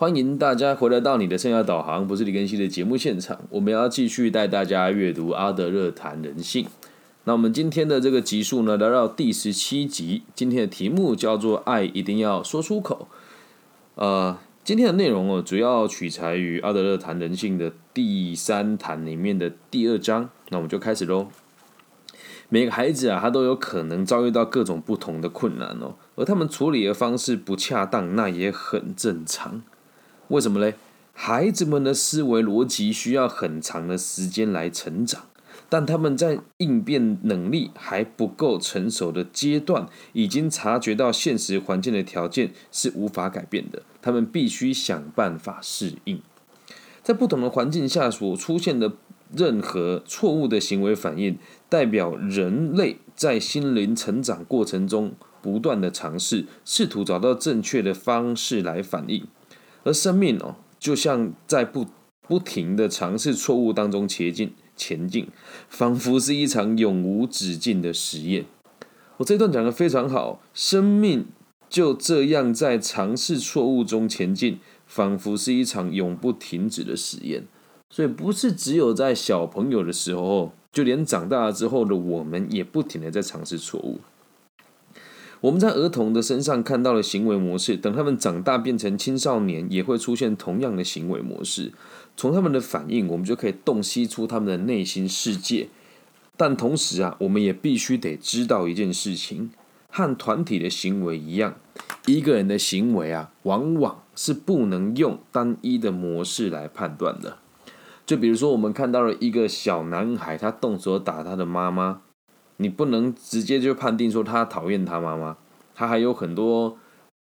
欢迎大家回来到你的生涯导航，不是李根熙的节目现场。我们要继续带大家阅读阿德勒谈人性。那我们今天的这个集数呢，来到第十七集。今天的题目叫做“爱一定要说出口”。呃，今天的内容哦，主要取材于阿德勒谈人性的第三谈里面的第二章。那我们就开始喽。每个孩子啊，他都有可能遭遇到各种不同的困难哦，而他们处理的方式不恰当，那也很正常。为什么嘞？孩子们的思维逻辑需要很长的时间来成长，但他们在应变能力还不够成熟的阶段，已经察觉到现实环境的条件是无法改变的，他们必须想办法适应。在不同的环境下所出现的任何错误的行为反应，代表人类在心灵成长过程中不断的尝试，试图找到正确的方式来反应。而生命哦，就像在不不停的尝试错误当中前进前进，仿佛是一场永无止境的实验。我这段讲的非常好，生命就这样在尝试错误中前进，仿佛是一场永不停止的实验。所以不是只有在小朋友的时候，就连长大了之后的我们，也不停的在尝试错误。我们在儿童的身上看到了行为模式，等他们长大变成青少年，也会出现同样的行为模式。从他们的反应，我们就可以洞悉出他们的内心世界。但同时啊，我们也必须得知道一件事情：和团体的行为一样，一个人的行为啊，往往是不能用单一的模式来判断的。就比如说，我们看到了一个小男孩，他动手打他的妈妈。你不能直接就判定说他讨厌他妈妈，他还有很多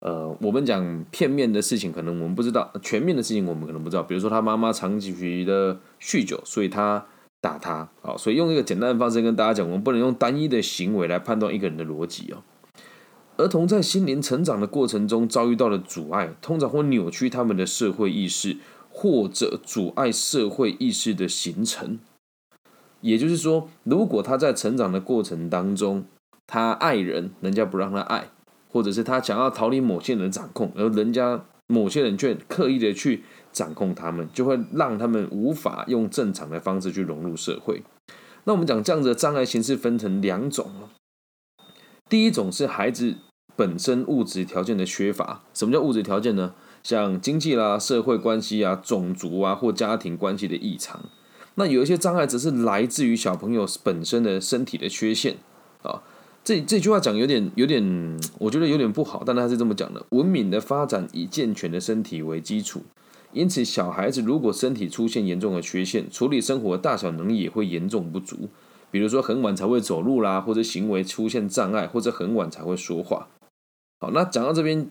呃，我们讲片面的事情，可能我们不知道；全面的事情，我们可能不知道。比如说他妈妈长期的酗酒，所以他打他。好，所以用一个简单的方式跟大家讲，我们不能用单一的行为来判断一个人的逻辑哦。儿童在心灵成长的过程中遭遇到的阻碍，通常会扭曲他们的社会意识，或者阻碍社会意识的形成。也就是说，如果他在成长的过程当中，他爱人，人家不让他爱，或者是他想要逃离某些人的掌控，而人家某些人却刻意的去掌控他们，就会让他们无法用正常的方式去融入社会。那我们讲这样的障碍形式分成两种第一种是孩子本身物质条件的缺乏。什么叫物质条件呢？像经济啦、社会关系啊、种族啊或家庭关系的异常。那有一些障碍只是来自于小朋友本身的身体的缺陷啊，这这句话讲有点有点，我觉得有点不好，但他是这么讲的：文明的发展以健全的身体为基础，因此小孩子如果身体出现严重的缺陷，处理生活大小能力也会严重不足。比如说很晚才会走路啦，或者行为出现障碍，或者很晚才会说话。好，那讲到这边，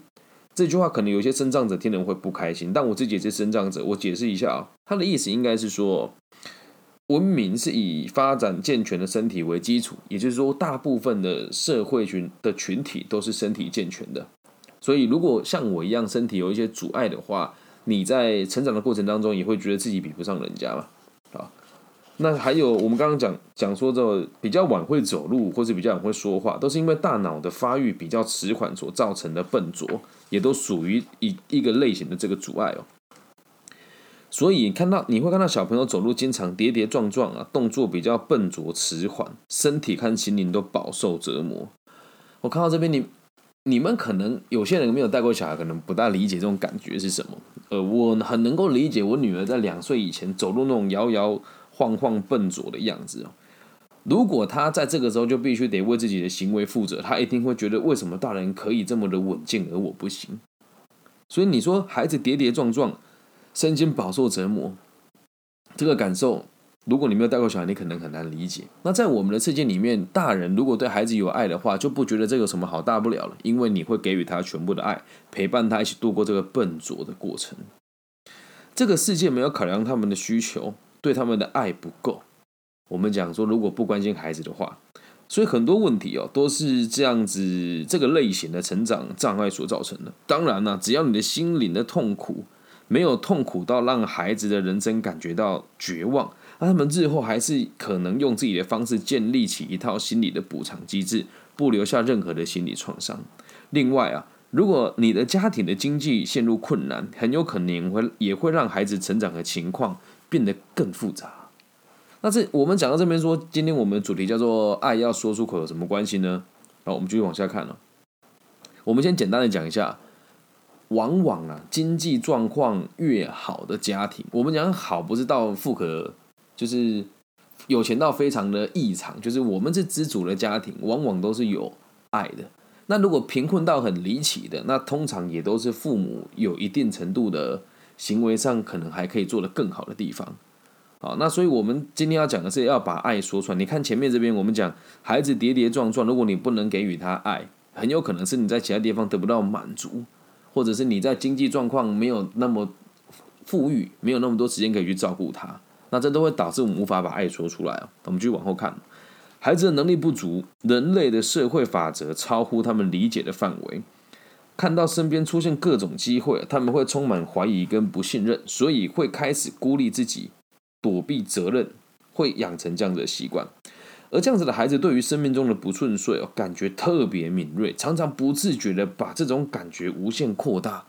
这句话可能有些生长者听人会不开心，但我自己也是生长者，我解释一下啊，他的意思应该是说。文明是以发展健全的身体为基础，也就是说，大部分的社会群的群体都是身体健全的。所以，如果像我一样身体有一些阻碍的话，你在成长的过程当中也会觉得自己比不上人家嘛？啊，那还有我们刚刚讲讲说，这比较晚会走路或者比较晚会说话，都是因为大脑的发育比较迟缓所造成的笨拙，也都属于一一个类型的这个阻碍哦。所以看到你会看到小朋友走路经常跌跌撞撞啊，动作比较笨拙迟缓，身体和心灵都饱受折磨。我看到这边，你你们可能有些人没有带过小孩，可能不大理解这种感觉是什么。呃，我很能够理解，我女儿在两岁以前走路那种摇摇晃晃、笨拙的样子哦。如果她在这个时候就必须得为自己的行为负责，她一定会觉得为什么大人可以这么的稳健，而我不行？所以你说孩子跌跌撞撞。身心饱受折磨，这个感受，如果你没有带过小孩，你可能很难理解。那在我们的世界里面，大人如果对孩子有爱的话，就不觉得这有什么好大不了了，因为你会给予他全部的爱，陪伴他一起度过这个笨拙的过程。这个世界没有考量他们的需求，对他们的爱不够。我们讲说，如果不关心孩子的话，所以很多问题哦，都是这样子，这个类型的成长障碍所造成的。当然了，只要你的心灵的痛苦。没有痛苦到让孩子的人生感觉到绝望，那他们日后还是可能用自己的方式建立起一套心理的补偿机制，不留下任何的心理创伤。另外啊，如果你的家庭的经济陷入困难，很有可能会也会让孩子成长的情况变得更复杂。那这我们讲到这边说，今天我们的主题叫做“爱要说出口”有什么关系呢？好，我们继续往下看了。我们先简单的讲一下，往往啊，经济状况越好的家庭，我们讲好不是到富可，就是有钱到非常的异常，就是我们是知足的家庭，往往都是有爱的。那如果贫困到很离奇的，那通常也都是父母有一定程度的行为上可能还可以做得更好的地方。好，那所以我们今天要讲的是要把爱说出来。你看前面这边我们讲孩子跌跌撞撞，如果你不能给予他爱。很有可能是你在其他地方得不到满足，或者是你在经济状况没有那么富裕，没有那么多时间可以去照顾他，那这都会导致我们无法把爱说出来啊。我们继续往后看，孩子的能力不足，人类的社会法则超乎他们理解的范围，看到身边出现各种机会，他们会充满怀疑跟不信任，所以会开始孤立自己，躲避责任，会养成这样的习惯。而这样子的孩子，对于生命中的不顺遂哦，感觉特别敏锐，常常不自觉的把这种感觉无限扩大。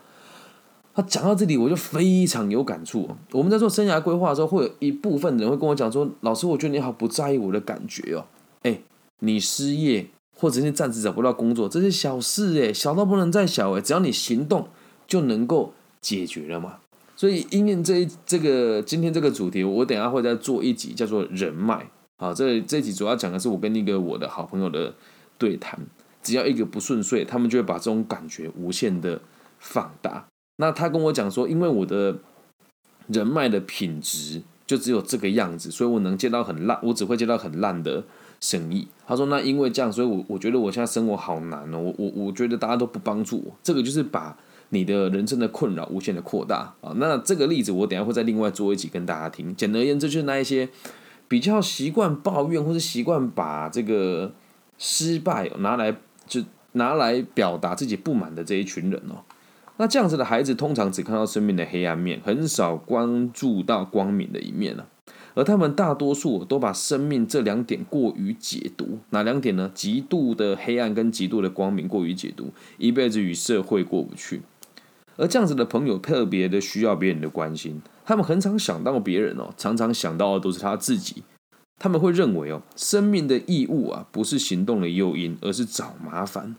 他讲到这里，我就非常有感触。我们在做生涯规划的时候，会有一部分人会跟我讲说：“老师，我觉得你好不在意我的感觉哦。”哎，你失业或者是暂时找不到工作，这是小事哎，小到不能再小哎，只要你行动就能够解决了嘛。所以，因为这这个今天这个主题，我等下会再做一集，叫做人脉。好，这这集主要讲的是我跟一个我的好朋友的对谈。只要一个不顺遂，他们就会把这种感觉无限的放大。那他跟我讲说，因为我的人脉的品质就只有这个样子，所以我能接到很烂，我只会接到很烂的生意。他说，那因为这样，所以我我觉得我现在生活好难哦。我我我觉得大家都不帮助我，这个就是把你的人生的困扰无限的扩大啊。那这个例子我等下会再另外做一集跟大家听。简而言之，就是那一些。比较习惯抱怨，或是习惯把这个失败拿来就拿来表达自己不满的这一群人哦，那这样子的孩子通常只看到生命的黑暗面，很少关注到光明的一面了。而他们大多数都把生命这两点过于解读，哪两点呢？极度的黑暗跟极度的光明过于解读，一辈子与社会过不去。而这样子的朋友特别的需要别人的关心。他们很常想到别人哦，常常想到的都是他自己。他们会认为哦，生命的义务啊，不是行动的诱因，而是找麻烦。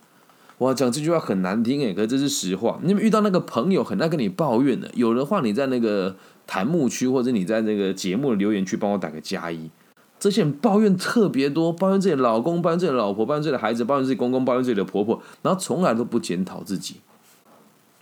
哇，讲这句话很难听诶，可这是实话。你们遇到那个朋友很爱跟你抱怨的，有的话你在那个弹幕区或者你在那个节目的留言区帮我打个加一。这些人抱怨特别多，抱怨自己的老公，抱怨自己的老婆，抱怨自己的孩子，抱怨自己公公，抱怨自己的婆婆，然后从来都不检讨自己。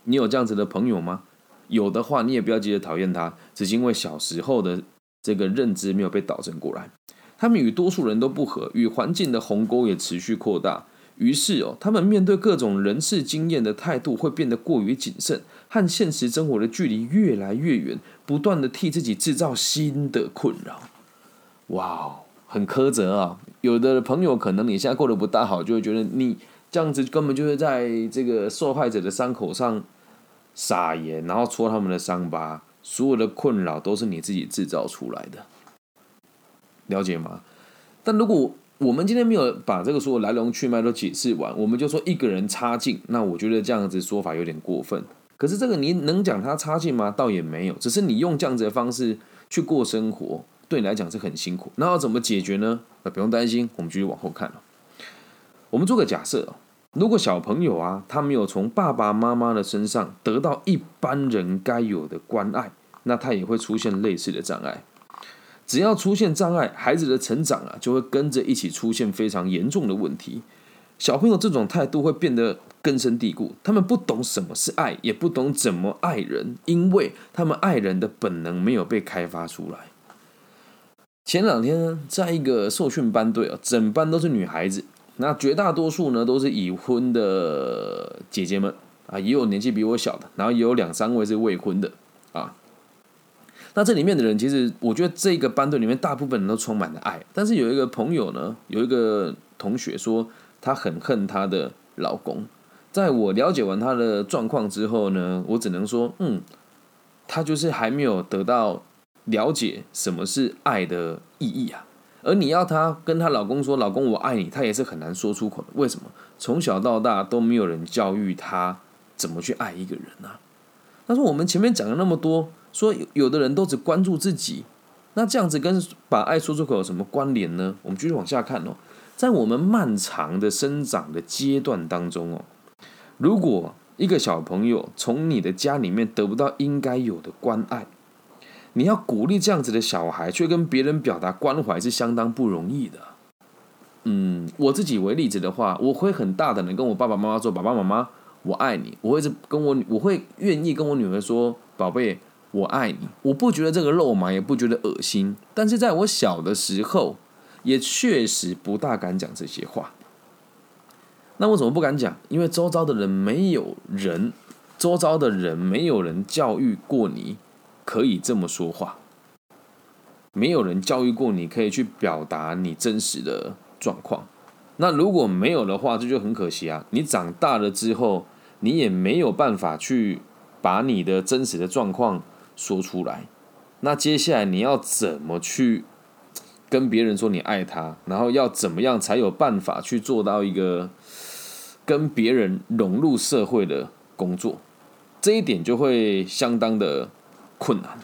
你有这样子的朋友吗？有的话，你也不要急着讨厌他，只是因为小时候的这个认知没有被导正过来。他们与多数人都不合，与环境的鸿沟也持续扩大。于是哦，他们面对各种人事经验的态度会变得过于谨慎，和现实生活的距离越来越远，不断的替自己制造新的困扰。哇，很苛责啊！有的朋友可能你现在过得不大好，就会觉得你这样子根本就是在这个受害者的伤口上。撒盐，然后戳他们的伤疤，所有的困扰都是你自己制造出来的，了解吗？但如果我们今天没有把这个所有来龙去脉都解释完，我们就说一个人差劲，那我觉得这样子说法有点过分。可是这个你能讲他差劲吗？倒也没有，只是你用这样子的方式去过生活，对你来讲是很辛苦。那要怎么解决呢？那不用担心，我们继续往后看。我们做个假设如果小朋友啊，他没有从爸爸妈妈的身上得到一般人该有的关爱，那他也会出现类似的障碍。只要出现障碍，孩子的成长啊，就会跟着一起出现非常严重的问题。小朋友这种态度会变得根深蒂固，他们不懂什么是爱，也不懂怎么爱人，因为他们爱人的本能没有被开发出来。前两天呢，在一个受训班队啊，整班都是女孩子。那绝大多数呢都是已婚的姐姐们啊，也有年纪比我小的，然后也有两三位是未婚的啊。那这里面的人，其实我觉得这个班队里面大部分人都充满了爱，但是有一个朋友呢，有一个同学说他很恨他的老公。在我了解完他的状况之后呢，我只能说，嗯，他就是还没有得到了解什么是爱的意义啊。而你要她跟她老公说“老公我爱你”，她也是很难说出口的。为什么？从小到大都没有人教育她怎么去爱一个人啊？他说我们前面讲了那么多，说有的人都只关注自己，那这样子跟把爱说出口有什么关联呢？我们继续往下看哦，在我们漫长的生长的阶段当中哦，如果一个小朋友从你的家里面得不到应该有的关爱，你要鼓励这样子的小孩去跟别人表达关怀是相当不容易的。嗯，我自己为例子的话，我会很大胆的跟我爸爸妈妈说：“爸爸妈妈，我爱你。”我会是跟我我会愿意跟我女儿说：“宝贝，我爱你。”我不觉得这个肉麻，也不觉得恶心。但是在我小的时候，也确实不大敢讲这些话。那为什么不敢讲？因为周遭的人没有人，周遭的人没有人教育过你，可以这么说话。没有人教育过你，可以去表达你真实的状况。那如果没有的话，这就很可惜啊！你长大了之后，你也没有办法去把你的真实的状况说出来。那接下来你要怎么去跟别人说你爱他？然后要怎么样才有办法去做到一个？跟别人融入社会的工作，这一点就会相当的困难。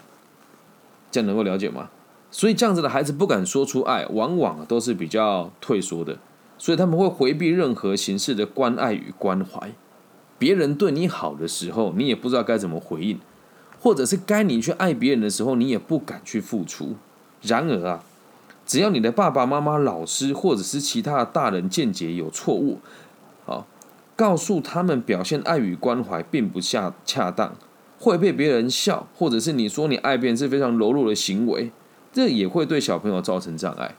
这样能够了解吗？所以这样子的孩子不敢说出爱，往往都是比较退缩的，所以他们会回避任何形式的关爱与关怀。别人对你好的时候，你也不知道该怎么回应，或者是该你去爱别人的时候，你也不敢去付出。然而啊，只要你的爸爸妈妈、老师或者是其他的大人见解有错误，啊。告诉他们表现爱与关怀并不恰恰当，会被别人笑，或者是你说你爱别人是非常柔弱的行为，这也会对小朋友造成障碍。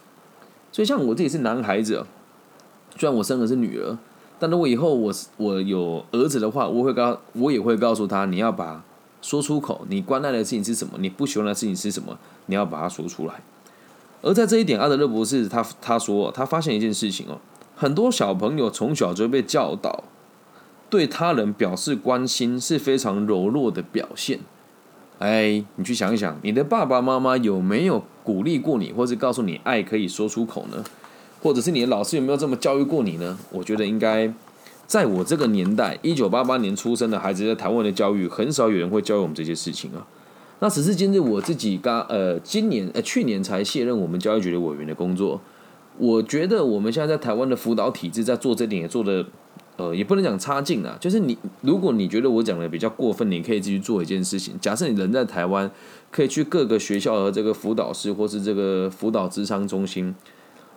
所以像我自己是男孩子，虽然我生的是女儿，但如果以后我我有儿子的话，我会告我也会告诉他，你要把说出口，你关爱的事情是什么，你不喜欢的事情是什么，你要把它说出来。而在这一点，阿德勒博士他他说他发现一件事情哦。很多小朋友从小就被教导，对他人表示关心是非常柔弱的表现。哎，你去想一想，你的爸爸妈妈有没有鼓励过你，或是告诉你爱可以说出口呢？或者是你的老师有没有这么教育过你呢？我觉得应该，在我这个年代，一九八八年出生的孩子，在台湾的教育，很少有人会教育我们这些事情啊。那此时今日，我自己刚呃，今年呃，去年才卸任我们教育局的委员的工作。我觉得我们现在在台湾的辅导体制在做这点也做的，呃，也不能讲差劲啊。就是你，如果你觉得我讲的比较过分，你可以继续做一件事情。假设你人在台湾，可以去各个学校和这个辅导室或是这个辅导智商中心，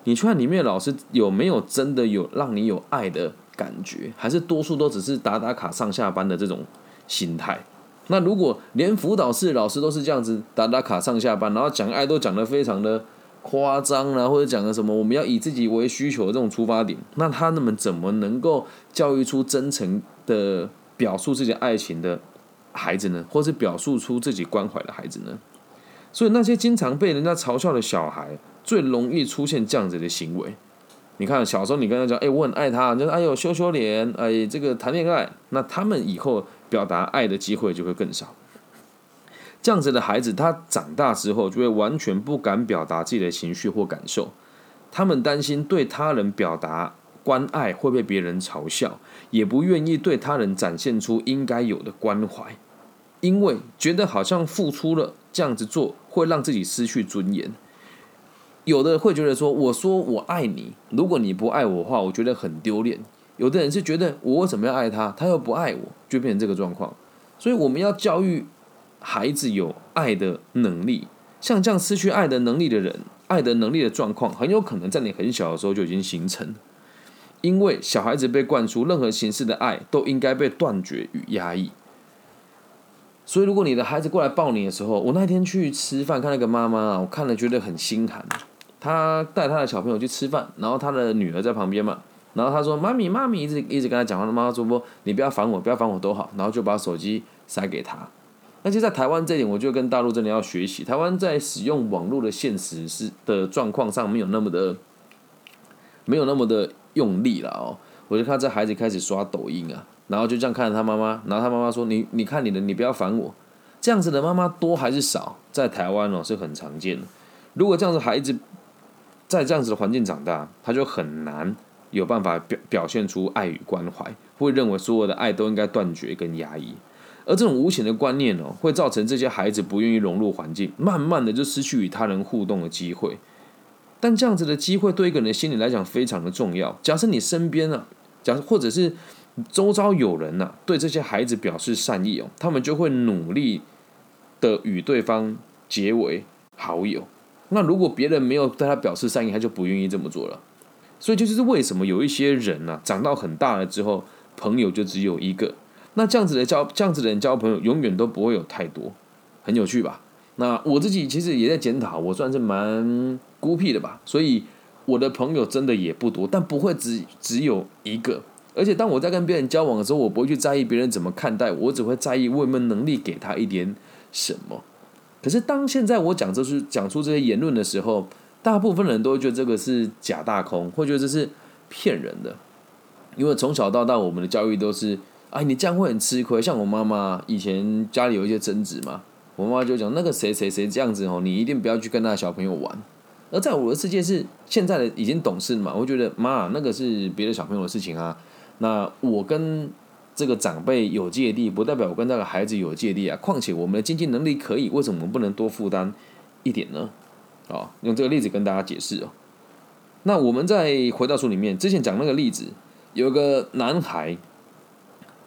你去看里面老师有没有真的有让你有爱的感觉，还是多数都只是打打卡上下班的这种心态？那如果连辅导室老师都是这样子打打卡上下班，然后讲爱都讲得非常的。夸张啊，或者讲的什么，我们要以自己为需求的这种出发点，那他们怎么能够教育出真诚的表述自己爱情的孩子呢？或是表述出自己关怀的孩子呢？所以那些经常被人家嘲笑的小孩，最容易出现这样子的行为。你看，小时候你跟他讲，哎，我很爱他，就是哎呦羞羞脸，哎，这个谈恋爱，那他们以后表达爱的机会就会更少。这样子的孩子，他长大之后就会完全不敢表达自己的情绪或感受。他们担心对他人表达关爱会被别人嘲笑，也不愿意对他人展现出应该有的关怀，因为觉得好像付出了这样子做会让自己失去尊严。有的会觉得说：“我说我爱你，如果你不爱我的话，我觉得很丢脸。”有的人是觉得我为什么要爱他，他又不爱我，就变成这个状况。所以我们要教育。孩子有爱的能力，像这样失去爱的能力的人，爱的能力的状况，很有可能在你很小的时候就已经形成。因为小孩子被灌输任何形式的爱都应该被断绝与压抑。所以，如果你的孩子过来抱你的时候，我那天去吃饭，看那个妈妈啊，我看了觉得很心寒。她带她的小朋友去吃饭，然后她的女儿在旁边嘛，然后她说：“妈咪，妈咪，一直一直跟她讲话。”的妈妈说：“不，你不要烦我，不要烦我都好。”然后就把手机塞给她。而且在台湾这一点，我就跟大陆真的要学习。台湾在使用网络的现实是的状况上，没有那么的，没有那么的用力了哦。我就看这孩子开始刷抖音啊，然后就这样看着他妈妈，然后他妈妈说：“你你看你的，你不要烦我。”这样子的妈妈多还是少？在台湾哦是很常见的。如果这样子孩子在这样子的环境长大，他就很难有办法表表现出爱与关怀，会认为所有的爱都应该断绝跟压抑。而这种无形的观念哦，会造成这些孩子不愿意融入环境，慢慢的就失去与他人互动的机会。但这样子的机会对一个人的心理来讲非常的重要。假设你身边啊，假设或者是周遭有人呐，对这些孩子表示善意哦，他们就会努力的与对方结为好友。那如果别人没有对他表示善意，他就不愿意这么做了。所以这就是为什么有一些人呢，长到很大了之后，朋友就只有一个。那这样子的交这样子的人交朋友，永远都不会有太多，很有趣吧？那我自己其实也在检讨，我算是蛮孤僻的吧，所以我的朋友真的也不多，但不会只只有一个。而且当我在跟别人交往的时候，我不会去在意别人怎么看待我，只会在意我有没有能力给他一点什么。可是当现在我讲这是讲出这些言论的时候，大部分人都会觉得这个是假大空，会觉得这是骗人的，因为从小到大我们的教育都是。哎，你这样会很吃亏。像我妈妈以前家里有一些争执嘛，我妈妈就讲那个谁谁谁这样子哦，你一定不要去跟那小朋友玩。而在我的世界是现在的已经懂事嘛，我觉得妈那个是别的小朋友的事情啊。那我跟这个长辈有芥蒂，不代表我跟那个孩子有芥蒂啊。况且我们的经济能力可以，为什么我们不能多负担一点呢？啊，用这个例子跟大家解释哦。那我们再回到书里面，之前讲那个例子，有个男孩。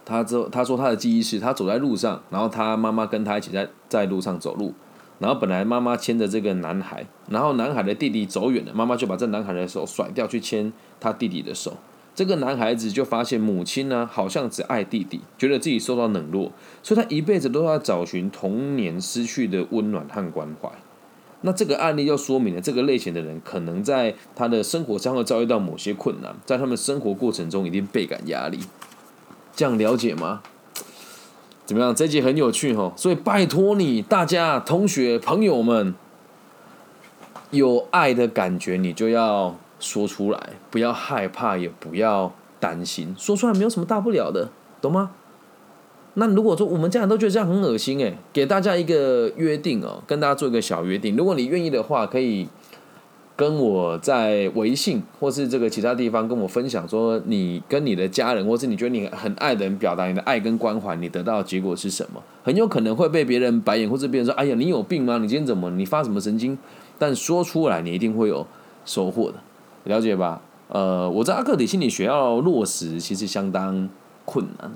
他之后他说他的记忆是，他走在路上，然后他妈妈跟他一起在在路上走路，然后本来妈妈牵着这个男孩，然后男孩的弟弟走远了，妈妈就把这男孩的手甩掉去牵他弟弟的手，这个男孩子就发现母亲呢好像只爱弟弟，觉得自己受到冷落，所以他一辈子都要找寻童年失去的温暖和关怀。那这个案例就说明了，这个类型的人可能在他的生活上会遭遇到某些困难，在他们生活过程中一定倍感压力。这样了解吗？怎么样？这集很有趣哈，所以拜托你，大家同学朋友们，有爱的感觉你就要说出来，不要害怕，也不要担心，说出来没有什么大不了的，懂吗？那如果说我们家人都觉得这样很恶心，诶，给大家一个约定哦，跟大家做一个小约定，如果你愿意的话，可以。跟我在微信或是这个其他地方跟我分享说，你跟你的家人，或是你觉得你很爱的人表达你的爱跟关怀，你得到的结果是什么？很有可能会被别人白眼，或是别人说：“哎呀，你有病吗？你今天怎么？你发什么神经？”但说出来，你一定会有收获的，了解吧？呃，我在阿克里心理学要落实，其实相当困难。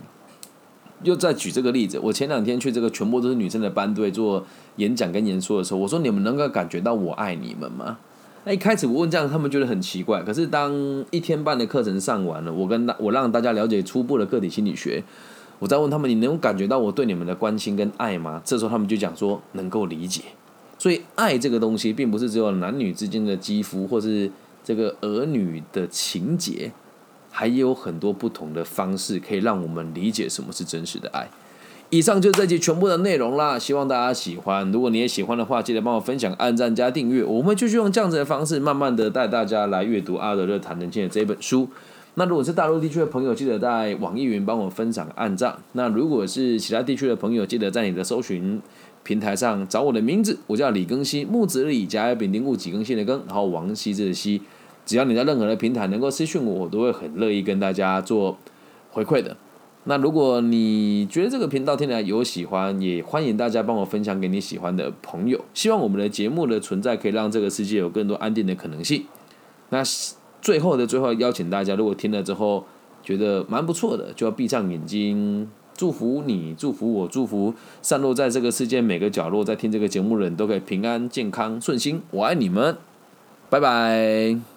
又再举这个例子，我前两天去这个全部都是女生的班队做演讲跟演说的时候，我说：“你们能够感觉到我爱你们吗？”那一开始我问这样，他们觉得很奇怪。可是当一天半的课程上完了，我跟大我让大家了解初步的个体心理学，我再问他们，你能感觉到我对你们的关心跟爱吗？这时候他们就讲说能够理解。所以爱这个东西，并不是只有男女之间的肌肤，或是这个儿女的情节，还有很多不同的方式，可以让我们理解什么是真实的爱。以上就是这集全部的内容啦，希望大家喜欢。如果你也喜欢的话，记得帮我分享、按赞、加订阅。我们继续用这样子的方式，慢慢的带大家来阅读阿德勒谈人性的这本书。那如果是大陆地区的朋友，记得在网易云帮我分享、按赞。那如果是其他地区的朋友，记得在你的搜寻平台上找我的名字，我叫李更新，木子李，甲乙丙丁戊己庚辛的庚，然后王羲之的羲。只要你在任何的平台能够私讯我，我都会很乐意跟大家做回馈的。那如果你觉得这个频道听起来有喜欢，也欢迎大家帮我分享给你喜欢的朋友。希望我们的节目的存在可以让这个世界有更多安定的可能性。那最后的最后，邀请大家，如果听了之后觉得蛮不错的，就要闭上眼睛，祝福你，祝福我，祝福散落在这个世界每个角落在听这个节目的人都可以平安、健康、顺心。我爱你们，拜拜。